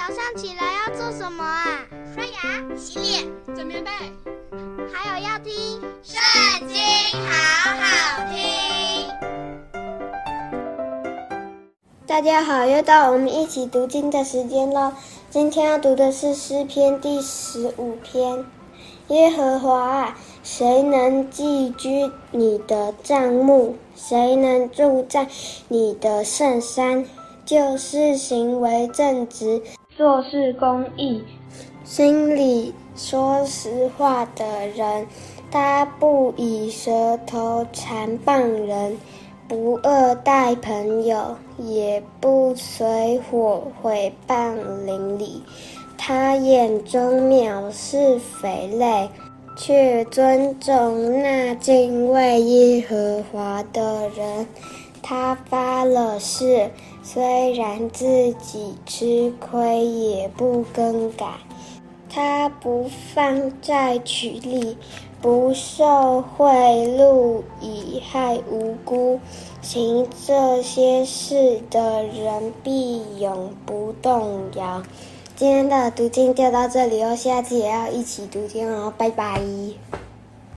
早上起来要做什么啊？刷牙、洗脸、整棉被，还有要听《圣经》，好好听。大家好，又到我们一起读经的时间喽。今天要读的是诗篇第十五篇。耶和华啊，谁能寄居你的帐幕？谁能住在你的圣山？就是行为正直、做事公义、心里说实话的人。他不以舌头缠谤人，不恶待朋友，也不随火毁谤邻里。他眼中藐视匪类，却尊重那敬畏耶和华的人。他发了誓，虽然自己吃亏，也不更改。他不放债取利，不受贿赂以害无辜。行这些事的人必永不动摇。今天的读经就到这里哦，下次也要一起读经哦，拜拜。